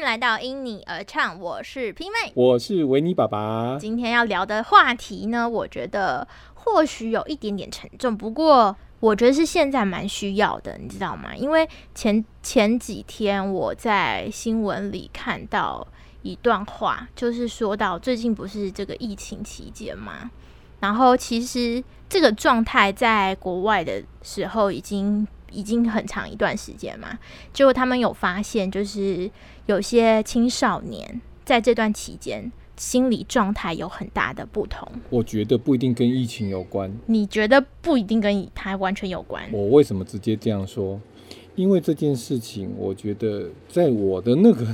迎来到因你而唱，我是 P 妹，我是维尼爸爸。今天要聊的话题呢，我觉得或许有一点点沉重，不过我觉得是现在蛮需要的，你知道吗？因为前前几天我在新闻里看到一段话，就是说到最近不是这个疫情期间嘛，然后其实这个状态在国外的时候已经。已经很长一段时间嘛，结果他们有发现，就是有些青少年在这段期间心理状态有很大的不同。我觉得不一定跟疫情有关。你觉得不一定跟它完全有关？我为什么直接这样说？因为这件事情，我觉得在我的那个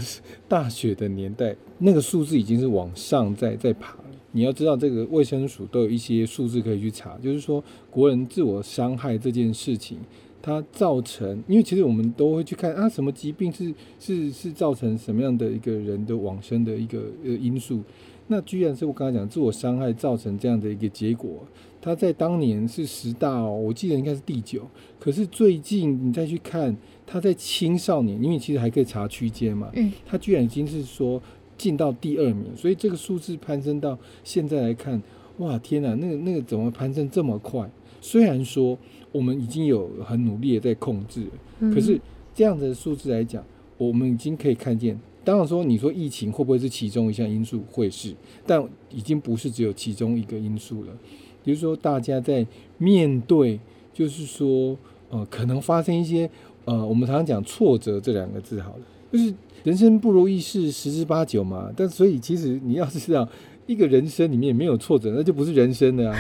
大学的年代，那个数字已经是往上在在爬了。你要知道，这个卫生署都有一些数字可以去查，就是说国人自我伤害这件事情。它造成，因为其实我们都会去看啊，什么疾病是是是造成什么样的一个人的往生的一个呃因素？那居然是我刚才讲自我伤害造成这样的一个结果，它在当年是十大哦，我记得应该是第九。可是最近你再去看，它在青少年，因为其实还可以查区间嘛，嗯，它居然已经是说进到第二名，所以这个数字攀升到现在来看，哇天哪，那个那个怎么攀升这么快？虽然说。我们已经有很努力的在控制，可是这样的数字来讲，我们已经可以看见。当然说，你说疫情会不会是其中一项因素？会是，但已经不是只有其中一个因素了。比如说，大家在面对，就是说，呃，可能发生一些，呃，我们常常讲挫折这两个字，好了，就是人生不如意事十之八九嘛。但所以，其实你要是知道，一个人生里面没有挫折，那就不是人生的啊。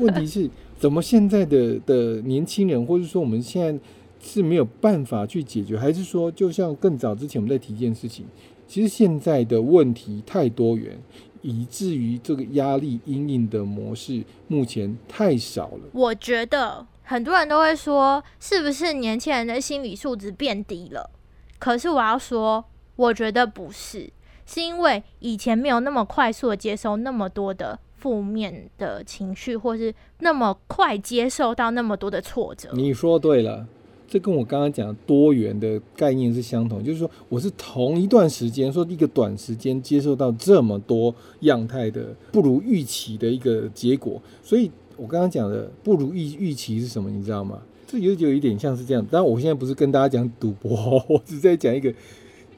问题是。怎么现在的的年轻人，或者说我们现在是没有办法去解决，还是说就像更早之前我们在提一件事情，其实现在的问题太多元，以至于这个压力阴影的模式目前太少了。我觉得很多人都会说，是不是年轻人的心理素质变低了？可是我要说，我觉得不是，是因为以前没有那么快速的接收那么多的。负面的情绪，或是那么快接受到那么多的挫折。你说对了，这跟我刚刚讲多元的概念是相同，就是说我是同一段时间，说一个短时间接受到这么多样态的不如预期的一个结果。所以我刚刚讲的不如预预期是什么？你知道吗？这有有一点像是这样。但我现在不是跟大家讲赌博，我只在讲一个，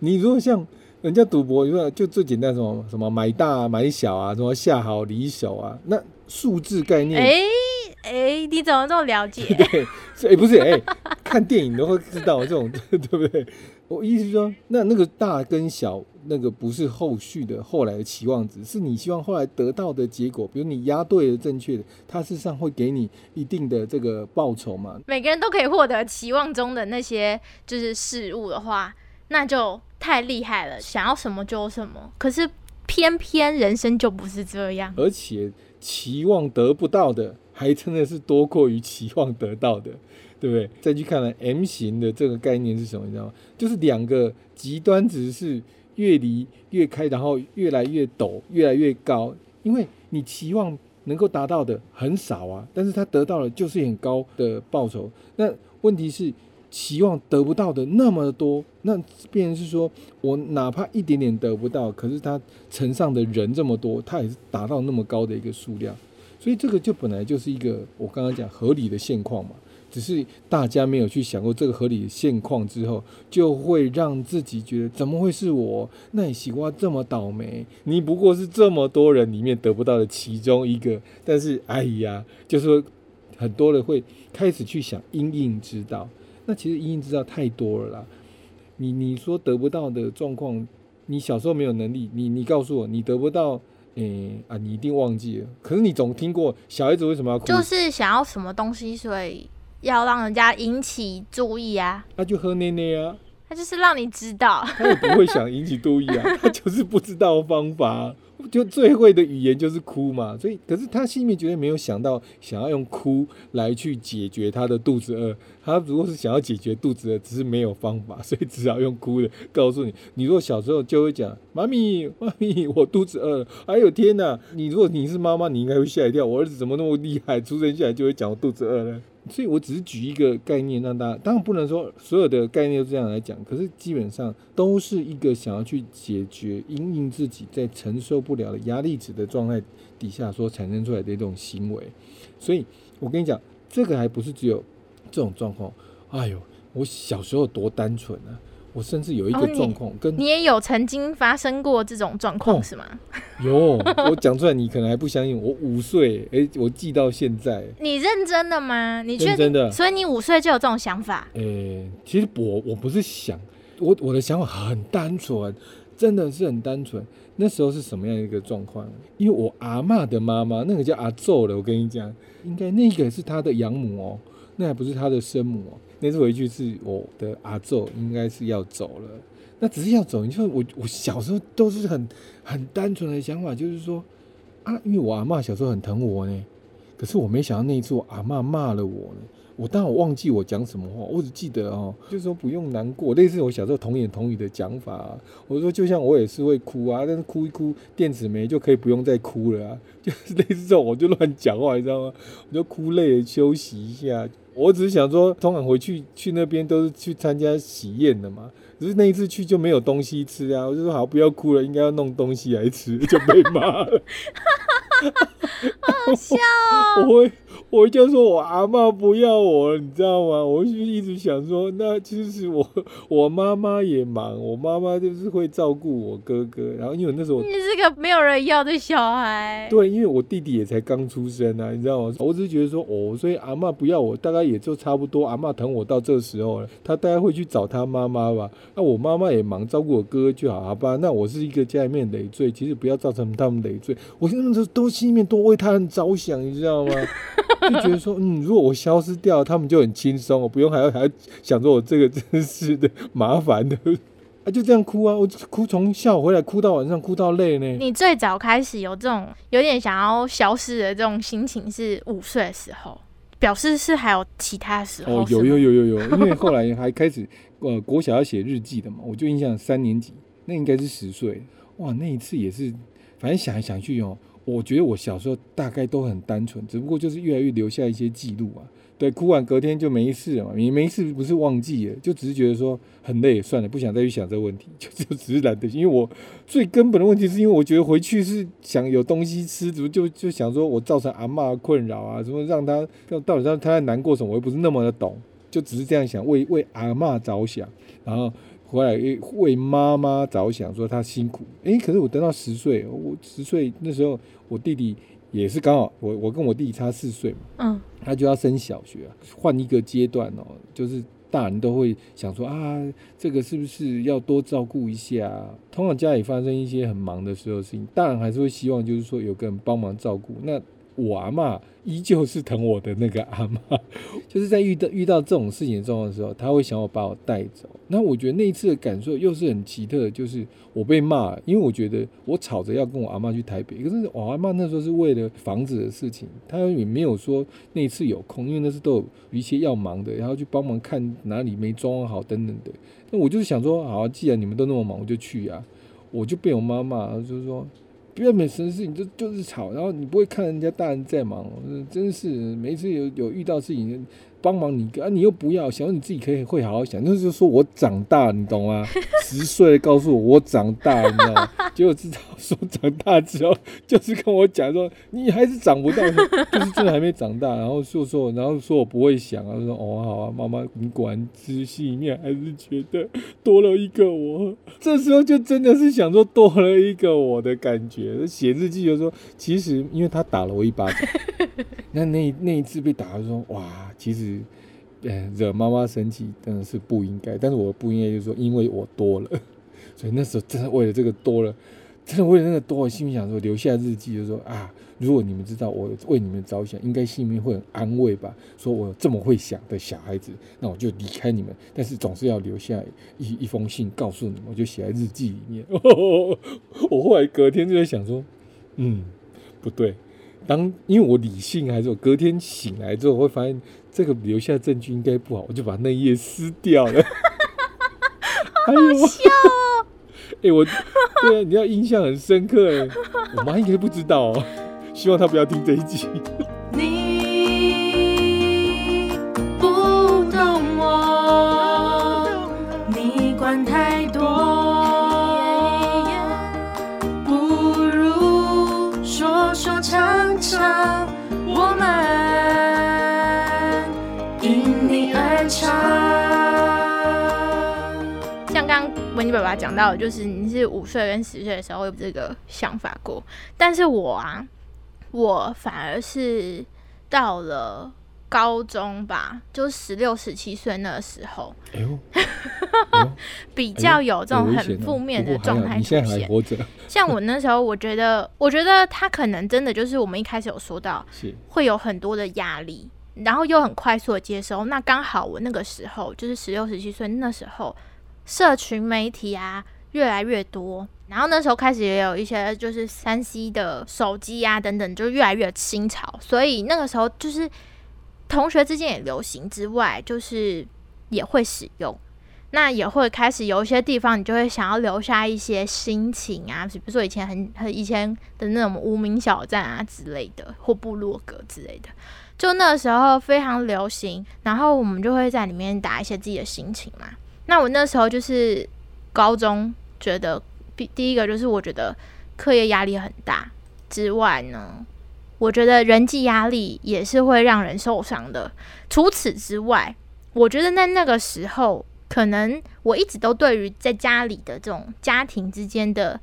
你如果像。人家赌博，你说就最简单什么什么买大买小啊，什么下好离手啊，那数字概念。哎哎，你怎么这么了解？对，哎不是哎，看电影都会知道这种，对不对？我意思是说，那那个大跟小，那个不是后续的后来的期望值，是你希望后来得到的结果。比如你押对了正确的，它事实上会给你一定的这个报酬嘛。每个人都可以获得期望中的那些就是事物的话，那就。太厉害了，想要什么就有什么。可是偏偏人生就不是这样，而且期望得不到的，还真的是多过于期望得到的，对不对？再去看呢，M 型的这个概念是什么？你知道吗？就是两个极端值是越离越开，然后越来越陡，越来越高。因为你期望能够达到的很少啊，但是他得到了就是很高的报酬。那问题是。期望得不到的那么多，那变成是说我哪怕一点点得不到，可是他乘上的人这么多，他也是达到那么高的一个数量，所以这个就本来就是一个我刚刚讲合理的现况嘛，只是大家没有去想过这个合理的现况之后，就会让自己觉得怎么会是我？那你喜欢这么倒霉？你不过是这么多人里面得不到的其中一个，但是哎呀，就是说很多人会开始去想因应之道。那其实因应知道太多了啦，你你说得不到的状况，你小时候没有能力，你你告诉我你得不到，诶啊，你一定忘记了。可是你总听过小孩子为什么要哭？就是想要什么东西，所以要让人家引起注意啊。那就喝奶奶啊。他就是让你知道，他也不会想引起注意啊，他就是不知道方法。就最会的语言就是哭嘛，所以可是他心里面绝对没有想到想要用哭来去解决他的肚子饿。他如果是想要解决肚子饿，只是没有方法，所以只好用哭的告诉你。你如果小时候就会讲妈咪妈咪，我肚子饿了。哎呦天哪！你如果你是妈妈，你应该会吓一跳。我儿子怎么那么厉害，出生下来就会讲我肚子饿了。所以我只是举一个概念让大家，当然不能说所有的概念都这样来讲，可是基本上都是一个想要去解决因应自己在承受不了的压力值的状态底下所产生出来的一种行为。所以我跟你讲，这个还不是只有这种状况。哎呦，我小时候多单纯啊！我甚至有一个状况，跟你也有曾经发生过这种状况是吗？有，我讲出来你可能还不相信。我五岁，哎，我记到现在。你认真的吗？你认真的？所以你五岁就有这种想法？哎，其实我我不是想，我我的想法很单纯，真的是很单纯。那时候是什么样一个状况？因为我阿妈的妈妈，那个叫阿昼的，我跟你讲，应该那个是她的养母哦，那还不是她的生母哦。那次回去是我的阿昼，应该是要走了。那只是要走，你说我我小时候都是很很单纯的想法，就是说啊，因为我阿妈小时候很疼我呢。可是我没想到那一次我阿妈骂了我呢。我当然我忘记我讲什么话，我只记得哦，就是说不用难过，类似我小时候童言童语的讲法。我说就像我也是会哭啊，但是哭一哭电池没就可以不用再哭了啊，就是类似这种，我就乱讲话，你知道吗？我就哭累了休息一下。我只是想说，通常回去去那边都是去参加喜宴的嘛，只是那一次去就没有东西吃啊。我就说好，不要哭了，应该要弄东西来吃，就被骂了。好笑哦！我会。我就说，我阿妈不要我，你知道吗？我就一直想说，那其实我 我妈妈也忙，我妈妈就是会照顾我哥哥。然后因为那时候你是个没有人要的小孩，对，因为我弟弟也才刚出生啊，你知道吗？我只是觉得说，哦，所以阿妈不要我，大概也就差不多。阿妈疼我到这时候了，他大概会去找他妈妈吧。那我妈妈也忙，照顾我哥哥就好，好吧？那我是一个家里面累赘，其实不要造成他们累赘。我现在都都心里面多为他人着想，你知道吗？就觉得说，嗯，如果我消失掉，他们就很轻松，我不用还要还要想着我这个真是的麻烦的，啊，就这样哭啊，我哭从下午回来哭到晚上，哭到累呢。你最早开始有这种有点想要消失的这种心情是五岁的时候，表示是还有其他时候？哦，有有有有有，因为后来还开始呃国小要写日记的嘛，我就印象三年级，那应该是十岁，哇，那一次也是，反正想来想去哦。我觉得我小时候大概都很单纯，只不过就是越来越留下一些记录啊。对，哭完隔天就没事了嘛，你没事不是忘记了，就只是觉得说很累，算了，不想再去想这个问题，就就只是懒得。因为我最根本的问题是因为我觉得回去是想有东西吃，怎么就就想说我造成阿妈困扰啊，什么让他到底让他在难过什么，我又不是那么的懂，就只是这样想，为为阿妈着想，然后。回来为妈妈着想，说她辛苦。哎，可是我等到十岁，我十岁那时候，我弟弟也是刚好，我我跟我弟弟差四岁嘛，嗯，他就要升小学，换一个阶段哦，就是大人都会想说啊，这个是不是要多照顾一下？通常家里发生一些很忙的时候事情，大人还是会希望就是说有个人帮忙照顾。那我阿妈依旧是疼我的那个阿妈，就是在遇到遇到这种事情的状况的时候，他会想要把我带走。那我觉得那一次的感受又是很奇特，就是我被骂，因为我觉得我吵着要跟我阿妈去台北，可是我阿妈那时候是为了房子的事情，她也没有说那一次有空，因为那是都有一些要忙的，然后去帮忙看哪里没装好等等的。那我就是想说，好，既然你们都那么忙，我就去呀。我就被我妈骂，就是说。不要每次事情就就是吵，然后你不会看人家大人在忙，真是每次有有遇到事情。帮忙你啊！你又不要想，你自己可以会好好想，就是说我长大，你懂吗？十岁告诉我我长大，你知道吗？结果知道说长大之后，就是跟我讲说你还是长不到，就是真的还没长大。然后说说，然后说我不会想啊，说哦好啊，妈妈你果然知心里面还是觉得多了一个我。这时候就真的是想说多了一个我的感觉。写日记就说，其实因为他打了我一巴掌，那那那一次被打，就说哇，其实。呃，惹妈妈生气真的是不应该，但是我不应该就是说，因为我多了，所以那时候真的为了这个多了，真的为了那个多，我心里想说留下日记，就说啊，如果你们知道我为你们着想，应该心里面会很安慰吧？说我这么会想的小孩子，那我就离开你们，但是总是要留下一 一封信告诉你们，我就写在日记里面。我后来隔天就在想说，嗯，不对，当因为我理性还是我隔天醒来之后会发现。这个留下证据应该不好，我就把那一页撕掉了。好笑哦！哎，我对啊，你要印象很深刻哎，我妈应该不知道哦，希望他不要听这一集。你不懂我，你管太多，不如说说唱唱，我们因你而唱。像刚文尼爸爸讲到，就是你是五岁跟十岁的时候有这个想法过，但是我啊。我反而是到了高中吧，就十六、十七岁那个时候，哎呦，比较有这种很负面的状态像我那时候，我觉得，我觉得他可能真的就是我们一开始有说到，会有很多的压力，然后又很快速的接收。那刚好我那个时候就是十六、十七岁，那时候社群媒体啊越来越多，然后那时候开始也有一些就是三 C 的手机啊等等，就越来越新潮，所以那个时候就是同学之间也流行之外，就是也会使用。那也会开始有一些地方，你就会想要留下一些心情啊，比如说以前很很以前的那种无名小站啊之类的，或部落格之类的，就那时候非常流行。然后我们就会在里面打一些自己的心情嘛。那我那时候就是高中，觉得第第一个就是我觉得课业压力很大之外呢，我觉得人际压力也是会让人受伤的。除此之外，我觉得在那个时候，可能我一直都对于在家里的这种家庭之间的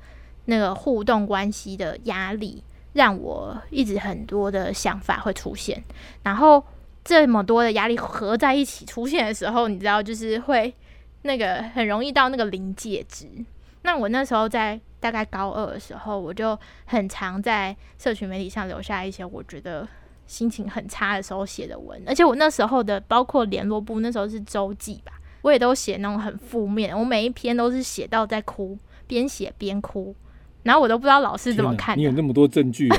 那个互动关系的压力，让我一直很多的想法会出现。然后这么多的压力合在一起出现的时候，你知道，就是会那个很容易到那个临界值。那我那时候在大概高二的时候，我就很常在社群媒体上留下一些我觉得心情很差的时候写的文，而且我那时候的包括联络部那时候是周记吧，我也都写那种很负面，我每一篇都是写到在哭，边写边哭，然后我都不知道老师怎么看的你有那么多证据 啊？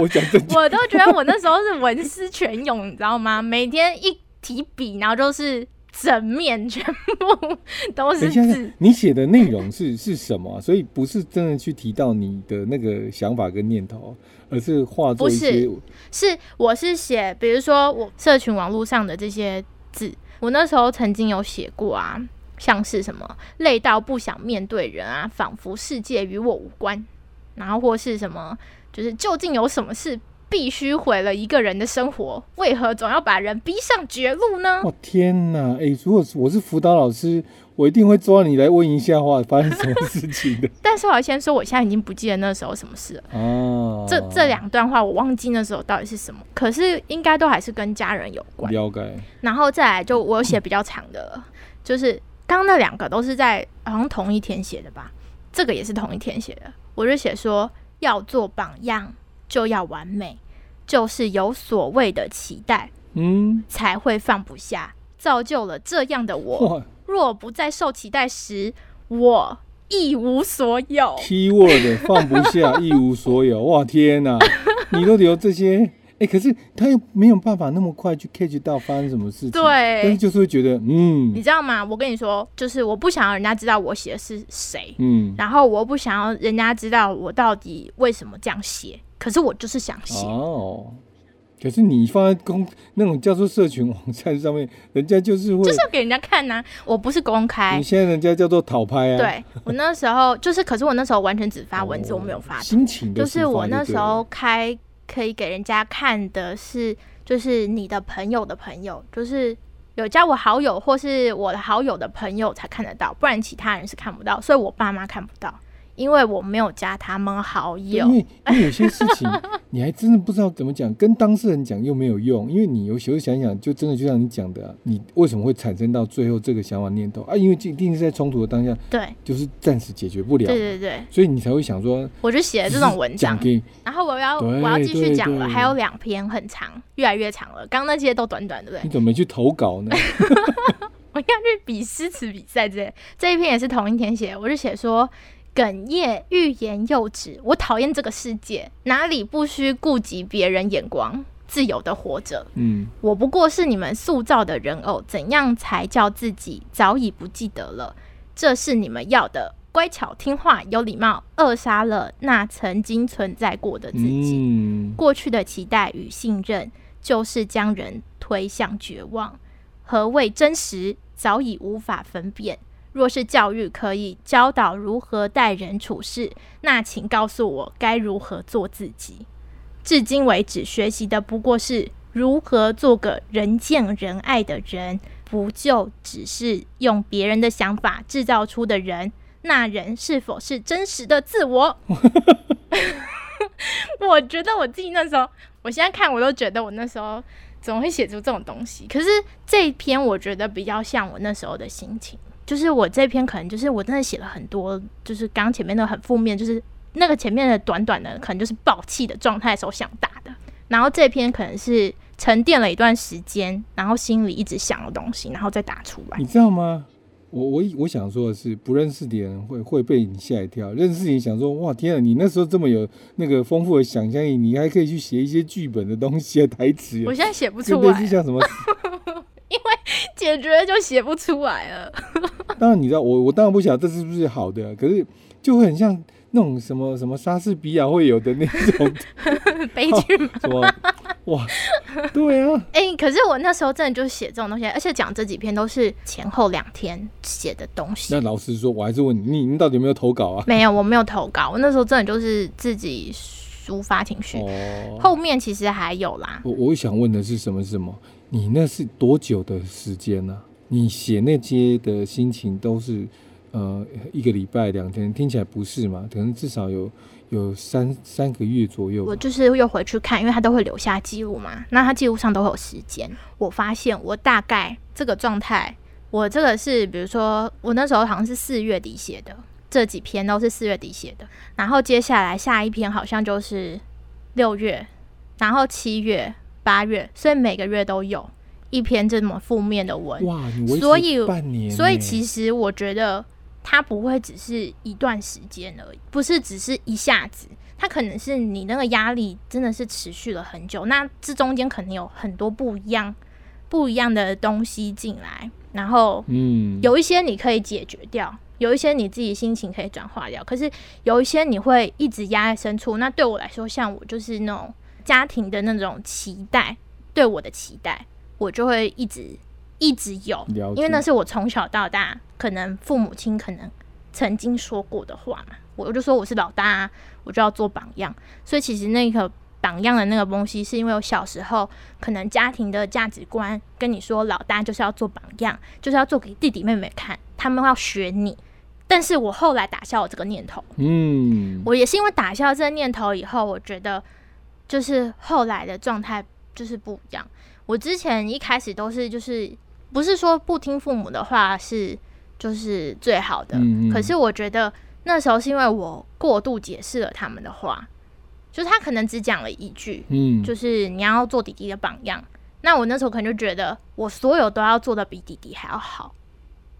我讲证据，我都觉得我那时候是文思泉涌，你知道吗？每天一提笔，然后就是整面全部都是字。，你写的内容是 是什么啊、所以不是真的去提到你的那个想法跟念头，而是化作一些不是，我是写，比如说我社群网络上的这些字，我那时候曾经有写过啊，像是什么累到不想面对人啊，仿佛世界与我无关，然后或是什么，就是究竟有什么事必须毁了一个人的生活，为何总要把人逼上绝路呢？哦天哪！哎、如果我是辅导老师，我一定会抓你来问一下话，发生什么事情的 但是我要先说，我现在已经不记得那时候什么事了。啊。这这两段话我忘记那时候到底是什么，可是应该都还是跟家人有关。了解，然后再来就我有写比较长的了，就是刚刚那两个都是在好像同一天写的吧，这个也是同一天写的。我就写说要做榜样就要完美，就是有所谓的期待嗯，才会放不下，造就了这样的我。若不再受期待时，我一无所有。，keyword 放不下，一无所有，哇天哪！你都留这些，哎、可是他又没有办法那么快去 catch 到发生什么事情，但是对，就是会觉得，嗯你知道吗？我跟你说，就是我不想要人家知道我写的是谁，嗯，然后我不想要人家知道我到底为什么这样写，可是我就是想写。哦。可是你放在公那种叫做社群网站上面，人家就是会，就是要给人家看呐、我不是公开你。现在人家叫做讨拍啊，对我那时候就是，可是我那时候完全只发文字，哦我没有发。心情的就是我那时候开可以给人家看的是，就是你的朋友的朋友，就是有加我好友或是我的好友的朋友才看得到，不然其他人是看不到，所以我爸妈看不到，因为我没有加他们好友。因为因为有些事情 你还真的不知道怎么讲，跟当事人讲又没有用，因为你有时候想想，就真的就像你讲的、啊，你为什么会产生到最后这个想法念头啊？因为这一定是在冲突的当下，对就是暂时解决不了，对对对，所以你才会想说我就写了这种文章然后我要我要继续讲了，对还有两篇很长，越来越长了。刚刚那些都短短，对不对你？怎么没去投稿呢？我要去比诗词比赛之类。这一篇也是同一天写，我就写说哽咽、欲言又止，我讨厌这个世界，哪里不需顾及别人眼光，自由的活着。嗯，我不过是你们塑造的人偶，怎样才叫自己早已不记得了？这是你们要的。乖巧听话有礼貌，扼杀了那曾经存在过的自己。嗯，过去的期待与信任，就是将人推向绝望。何谓真实，早已无法分辨。若是教育可以教导如何待人处事，那请告诉我该如何做自己。至今为止，学习的不过是如何做个人见人爱的人，不就只是用别人的想法制造出的人？那人是否是真实的自我？我觉得我自己那时候，我现在看我都觉得我那时候怎么会写出这种东西？可是这篇我觉得比较像我那时候的心情，就是我这篇可能就是我真的写了很多，就是刚前面的很负面，就是那个前面的短短的，可能就是爆气的状态时候想打的，然后这篇可能是沉淀了一段时间，然后心里一直想的东西，然后再打出来。你知道吗？我我我想说的是，不认识的人会会被你吓一跳，认识你想说，哇天啊，你那时候这么有那个丰富的想象力，你还可以去写一些剧本的东西啊，台词。我现在写不出类来，似像什么？因为解决就写不出来了。当然你知道，我我当然不晓得这是不是好的，可是就会很像那种什么什么莎士比亚会有的那种 悲剧吗？什么哇？对啊，哎、可是我那时候真的就写这种东西，而且讲这几篇都是前后两天写的东西。那老师说，我还是问你，你你到底有没有投稿啊？没有，我没有投稿，我那时候真的就是自己抒发情绪。哦，后面其实还有啦，我我想问的是什么是什么？你那是多久的时间呢、你写那些的心情都是呃一个礼拜两天，听起来不是嘛？可能至少有有三三个月左右。我就是又回去看，因为他都会留下记录嘛，那他记录上都会有时间。我发现我大概这个状态，我这个是比如说我那时候好像是四月底写的，这几篇都是四月底写的，然后接下来下一篇好像就是六月，然后七月、八月，所以每个月都有一篇这么负面的文。哇，所以半年，所以其实我觉得它不会只是一段时间而已，不是只是一下子，它可能是你那个压力真的是持续了很久，那这中间可能有很多不一样不一样的东西进来，然后嗯，有一些你可以解决掉。有一些你自己心情可以转化掉，可是有一些你会一直压在深处。那对我来说，像我就是那种家庭的那种期待，对我的期待，我就会一直一直有。因为那是我从小到大可能父母亲可能曾经说过的话嘛，我就说我是老大、啊，我就要做榜样。所以其实那个榜样的那个东西，是因为我小时候可能家庭的价值观跟你说，老大就是要做榜样，就是要做给弟弟妹妹看，他们要学你。但是我后来打消了这个念头，嗯，我也是因为打消这个念头以后，我觉得就是后来的状态就是不一样。我之前一开始都是就是不是说不听父母的话是就是最好的，嗯嗯可是我觉得那时候是因为我过度解释了他们的话，就是他可能只讲了一句，嗯，就是你要做弟弟的榜样。那我那时候可能就觉得我所有都要做的比弟弟还要好，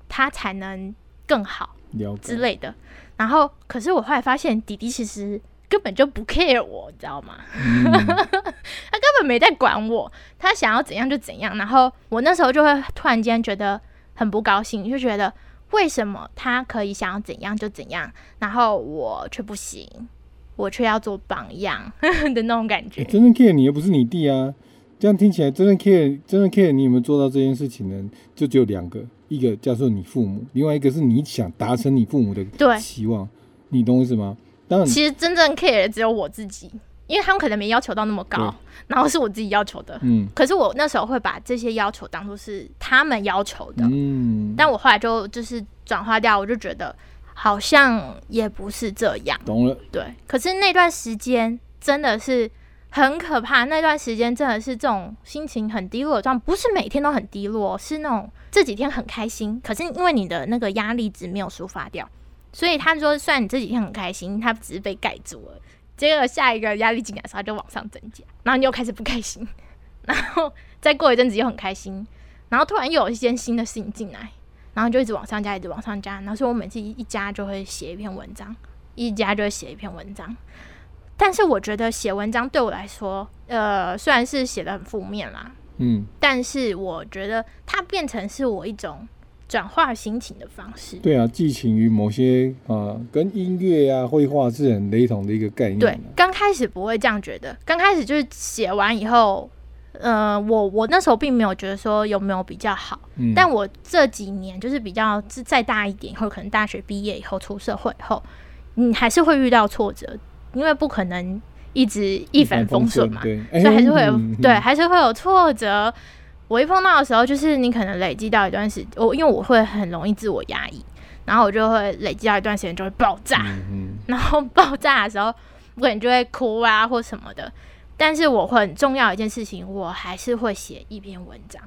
他才能更好。之类的。然后，可是我后来发现，弟弟其实根本就不 care 我，你知道吗？嗯 他根本没在管我，他想要怎样就怎样。然后我那时候就会突然间觉得很不高兴，就觉得为什么他可以想要怎样就怎样，然后我却不行，我却要做榜样 的那种感觉欸。真正 care 你又不是你弟啊，这样听起来真正 care 真正 care 你有没有做到这件事情呢？就只有两个，一个叫做你父母，另外一个是你想达成你父母的对期望，你懂我意思吗？当然，其实真正 care 的只有我自己，因为他们可能没要求到那么高，然后是我自己要求的。嗯可是我那时候会把这些要求当做是他们要求的，嗯，但我后来就就是转化掉，我就觉得好像也不是这样，懂了，对。可是那段时间真的是很可怕，那段时间真的是这种心情很低落的状态，不是每天都很低落，是那种这几天很开心，可是因为你的那个压力值没有抒发掉，所以他说虽然你这几天很开心，他只是被盖住了。结果下一个压力进来的时候，就往上增加，然后你又开始不开心，然后再过一阵子又很开心，然后突然又有一件新的事情进来，然后就一直往上加，一直往上加。然后所以我每次一加就会写一篇文章，一加就会写一篇文章。但是我觉得写文章对我来说，呃，虽然是写的很负面啦，嗯，但是我觉得它变成是我一种转化心情的方式。对啊，寄情于某些啊、跟音乐啊、绘画是很雷同的一个概念、啊。对，刚开始不会这样觉得，刚开始就是写完以后，呃，我我那时候并没有觉得说有没有比较好，嗯，但我这几年就是比较再再大一点以后，可能大学毕业以后出社会以后，你还是会遇到挫折，因为不可能一直一帆风顺嘛，对，所以还是会有、嗯对，还是会有挫折。我一碰到的时候，就是你可能累积到一段时，我因为我会很容易自我压抑，然后我就会累积到一段时间就会爆炸，嗯 然后爆炸的时候，我可能就会哭啊或什么的。但是我很重要一件事情，我还是会写一篇文章。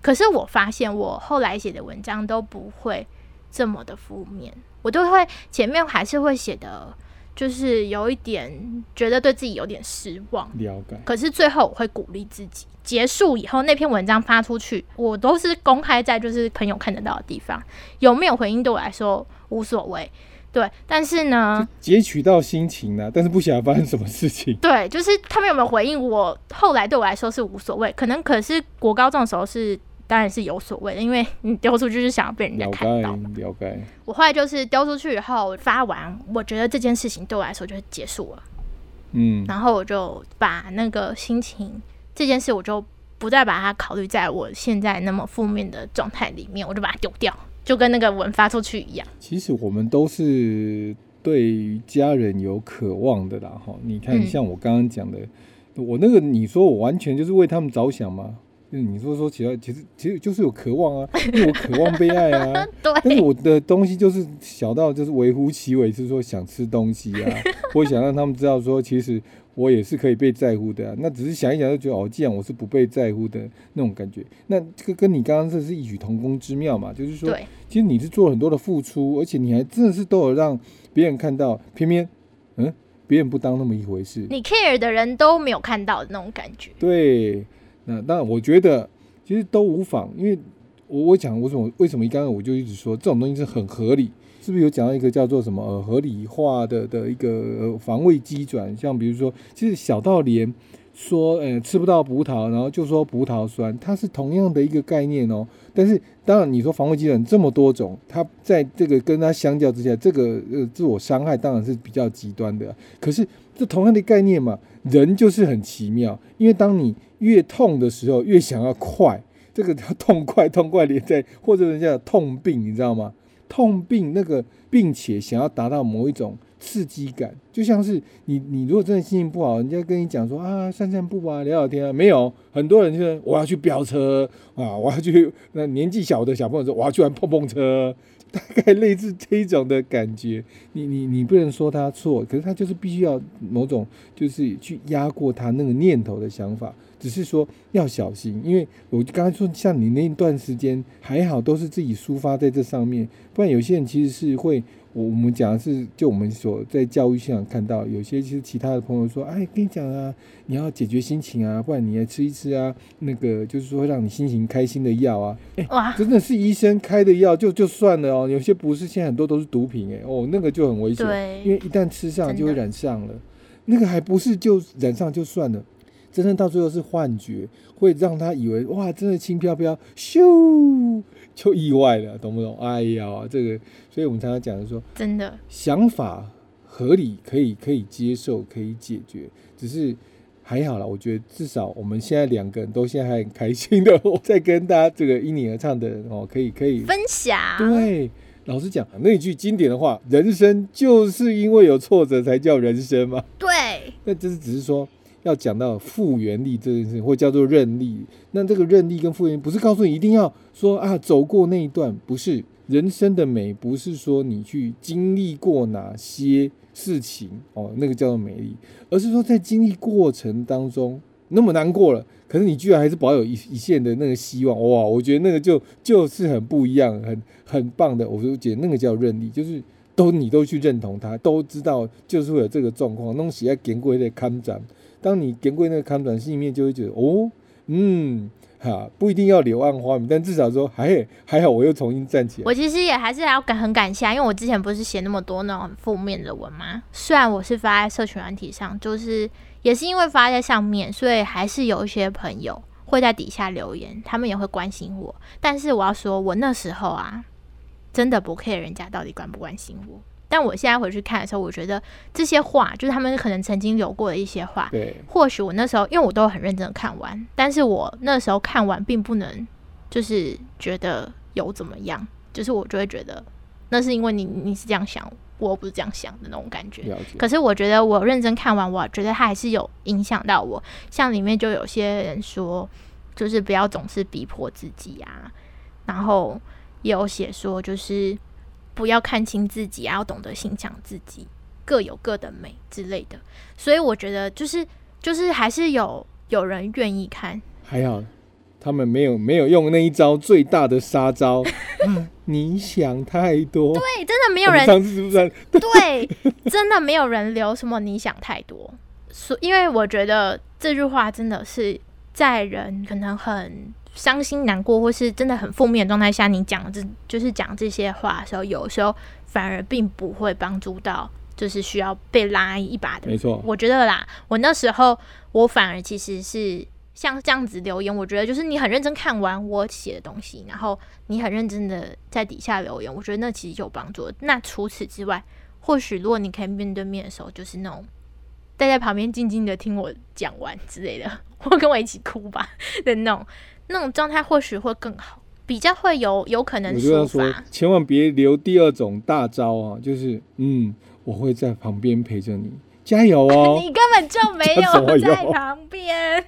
可是我发现，我后来写的文章都不会这么的负面，我都会前面还是会写的，就是有一点觉得对自己有点失望。嗯，了解。可是最后我会鼓励自己，结束以后那篇文章发出去，我都是公开在就是朋友看得到的地方，有没有回应对我来说无所谓。对，但是呢，截取到心情呢，但是不晓得发生什么事情。对，就是他们有没有回应我，后来对我来说是无所谓。可能可是国高中的时候是当然是有所谓的，因为你丢出去是想要被人家了看解，到。了解。我后来就是丢出去以后发完，我觉得这件事情对我来说就结束了，嗯，然后我就把那个心情这件事，我就不再把它考虑在我现在那么负面的状态里面，我就把它丢掉，就跟那个文发出去一样。其实我们都是对于家人有渴望的啦，哈。你看，嗯像我刚刚讲的，我那个你说我完全就是为他们着想吗？嗯，你说说起来，其实其实就是有渴望啊，因为我渴望被爱啊。但是对，我的东西就是小到就是微乎其微，是说想吃东西啊，我想让他们知道说，其实我也是可以被在乎的、啊。那只是想一想就觉得哦，既然我是不被在乎的那种感觉，那这个跟你刚刚这是异曲同工之妙嘛，就是说，对，其实你是做了很多的付出，而且你还真的是都有让别人看到，偏偏嗯，别人不当那么一回事。你 care 的人都没有看到的那种感觉。对，那当然，我觉得其实都无妨，因为我我讲我什么为什么刚刚我就一直说这种东西是很合理，是不是有讲到一个叫做什么呃合理化的的一个防卫机转？像比如说，其实小到连说呃吃不到葡萄，然后就说葡萄酸，它是同样的一个概念哦。但是当然你说防卫机转这么多种，它在这个跟它相较之下，这个呃自我伤害当然是比较极端的。可是这同样的概念嘛，人就是很奇妙，因为当你越痛的时候，越想要快，这个叫痛快，痛快连在，或者人家有痛病，你知道吗？痛病那个，并且想要达到某一种刺激感，就像是你，你如果真的心情不好，人家跟你讲说啊，散散步啊，聊聊天啊，没有，很多人就是我要去飙车。啊，我要去那年纪小的小朋友说我要去玩碰碰车，大概类似这种的感觉。你你你不能说他错，可是他就是必须要某种就是去压过他那个念头的想法，只是说要小心，因为我刚才说像你那一段时间还好都是自己抒发在这上面，不然有些人其实是会。我我们讲的是，就我们所在教育现场看到，有些其实其他的朋友说，哎，跟你讲啊，你要解决心情啊，不然你来吃一吃啊，那个就是说让你心情开心的药啊，哎，哇，真的是医生开的药就就算了哦，有些不是，现在很多都是毒品，哎，哦，那个就很危险，因为，一旦吃上就会染上了，那个还不是就染上就算了，真正到最后是幻觉，会让他以为哇，真的轻飘飘，咻就意外了，懂不懂？哎呀，这个，所以我们常常讲的说，真的，想法合理，可以可以接受，可以解决，只是还好啦。我觉得至少我们现在两个人都现在还很开心的，我在跟大家这个因你而唱的哦，可以可以分享，对，老实讲，那句经典的话，人生就是因为有挫折才叫人生嘛。对，那这是只是说要讲到复原力这件事，或叫做韧力。那这个韧力跟复原，不是告诉你一定要说啊走过那一段，不是人生的美，不是说你去经历过哪些事情哦，那个叫做美丽，而是说在经历过程当中那么难过了。可是你居然还是保有一一线的那个希望，哇！我觉得那个就就是很不一样，很很棒的。我就觉得那个叫韧力，就是都你都去认同它，都知道就是会有这个状况，弄起来见过那个看展。当你见过那个看展，心里面就会觉得哦，嗯，哈，不一定要柳暗花明，但至少说还还好，我又重新站起来。我其实也还是要感很感谢啊，因为我之前不是写那么多那种负面的文吗？虽然我是发在社群软体上，就是也是因为发在上面，所以还是有一些朋友会在底下留言，他们也会关心我。但是我要说，我那时候啊，真的不 care 人家到底关不关心我。但我现在回去看的时候，我觉得这些话就是他们可能曾经有过的一些话，对，或许我那时候，因为我都很认真的看完，但是我那时候看完并不能就是觉得有怎么样，就是我就会觉得那是因为你你是这样想，我不是这样想的那种感觉。可是我觉得我认真看完，我觉得它还是有影响到我。像里面就有些人说，就是不要总是逼迫自己啊。然后也有写说，就是不要看清自己，要懂得欣赏自己，各有各的美之类的。所以我觉得，就是就是还是有有人愿意看，还好他们没有没有用那一招最大的杀招。啊 你想太多，对，真的没有人上次是不是？对，真的没有人留什么你想太多。所因为我觉得这句话真的是在人可能很伤心难过，或是真的很负面的状态下，你讲这就是讲这些话的时候，有时候反而并不会帮助到，就是需要被拉一把的。没错，我觉得啦，我那时候我反而其实是。像这样子留言，我觉得就是你很认真看完我写的东西，然后你很认真的在底下留言，我觉得那其实有帮助。那除此之外，或许如果你可以面对面的时候，就是那种待在旁边静静的听我讲完之类的，或跟我一起哭吧的那种那种状态，或许会更好，比较会有有可能抒发。千万别留第二种大招啊，就是嗯，我会在旁边陪着你。加油哦！你根本就没有 在旁边。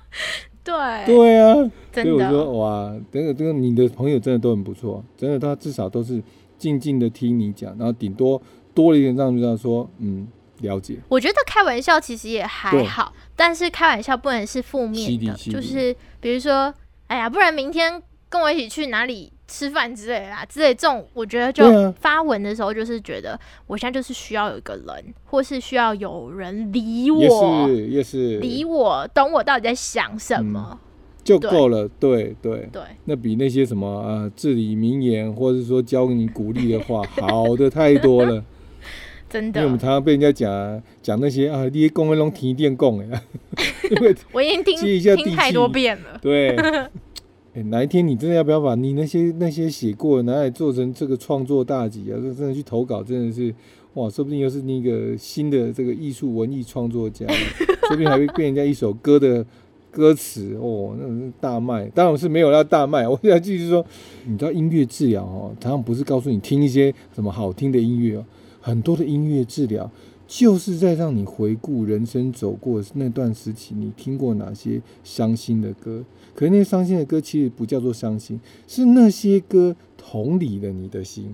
对对啊，所以我说哇，这个这个你的朋友真的都很不错，真的他至少都是静静的听你讲，然后顶多多了一点让知道说嗯了解。我觉得开玩笑其实也还好，但是开玩笑不能是负面的，就是比如说哎呀，不然明天跟我一起去哪里？吃饭之类啦，之类这种，我觉得就发文的时候，就是觉得我现在就是需要有一个人，或是需要有人理我，也是也是理我，懂我到底在想什么就够了。对对对，那比那些什么呃至理名言，或者说教你鼓励的话，好的太多了。真的，因为我们常常被人家讲讲那些啊，那些公文龙提电供哎，因为我已经听听太多遍了。对。哪一天你真的要不要把你那些那些写过拿来做成这个创作大集啊？这真的去投稿，真的是哇，说不定又是那个新的这个艺术文艺创作家，说不定还会被人家一首歌的歌词哦，那是大卖。当然我是没有要大卖，我想继续说，你知道音乐治疗哦，常常不是告诉你听一些什么好听的音乐哦，很多的音乐治疗就是在让你回顾人生走过那段时期，你听过哪些伤心的歌。可是那些伤心的歌其实不叫做伤心，是那些歌同理了你的心，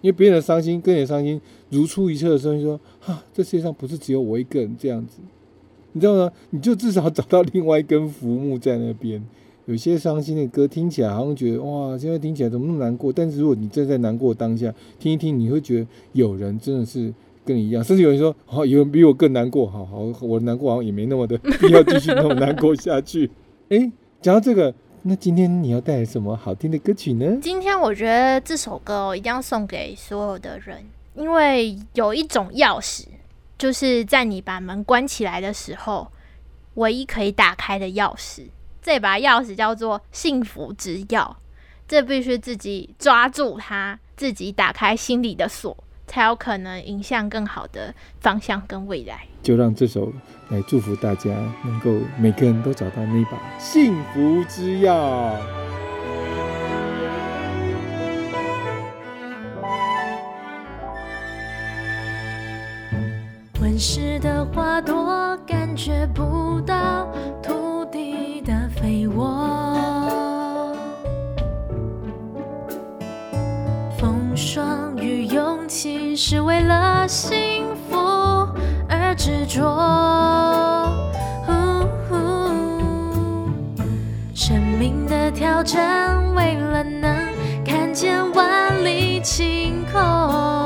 因为别人的伤心跟你的伤心如出一辙的时候，你说啊，这世界上不是只有我一个人这样子，你知道吗？你就至少找到另外一根浮木在那边。有些伤心的歌听起来好像觉得哇，现在听起来怎么那么难过？但是如果你正在难过当下听一听，你会觉得有人真的是跟你一样，甚至有人说哦，有人比我更难过，好好，我难过好像也没那么的必要继续那么难过下去，哎。讲到这个，那今天你要带来什么好听的歌曲呢？今天我觉得这首歌一定要送给所有的人，因为有一种钥匙，就是在你把门关起来的时候，唯一可以打开的钥匙。这把钥匙叫做幸福之钥，这必须自己抓住它，自己打开心里的锁。才有可能迎向更好的方向跟未来。就让这首来祝福大家，能够每个人都找到那把幸福之钥。温室的花朵感觉不到我，风霜与。勇气是为了幸福而执着，生命的挑战，为了能看见万里晴空。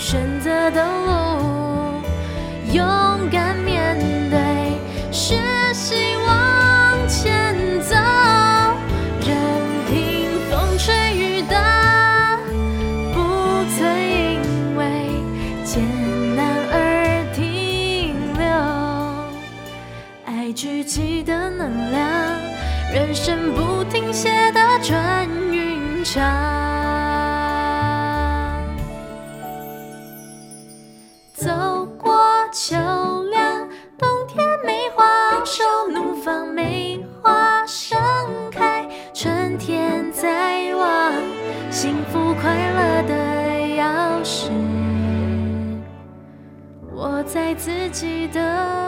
选择的路，勇敢面对，学习往前走，任凭风吹雨打，不曾因为艰难而停留。爱聚集的能量，人生不停歇的转运场。记得。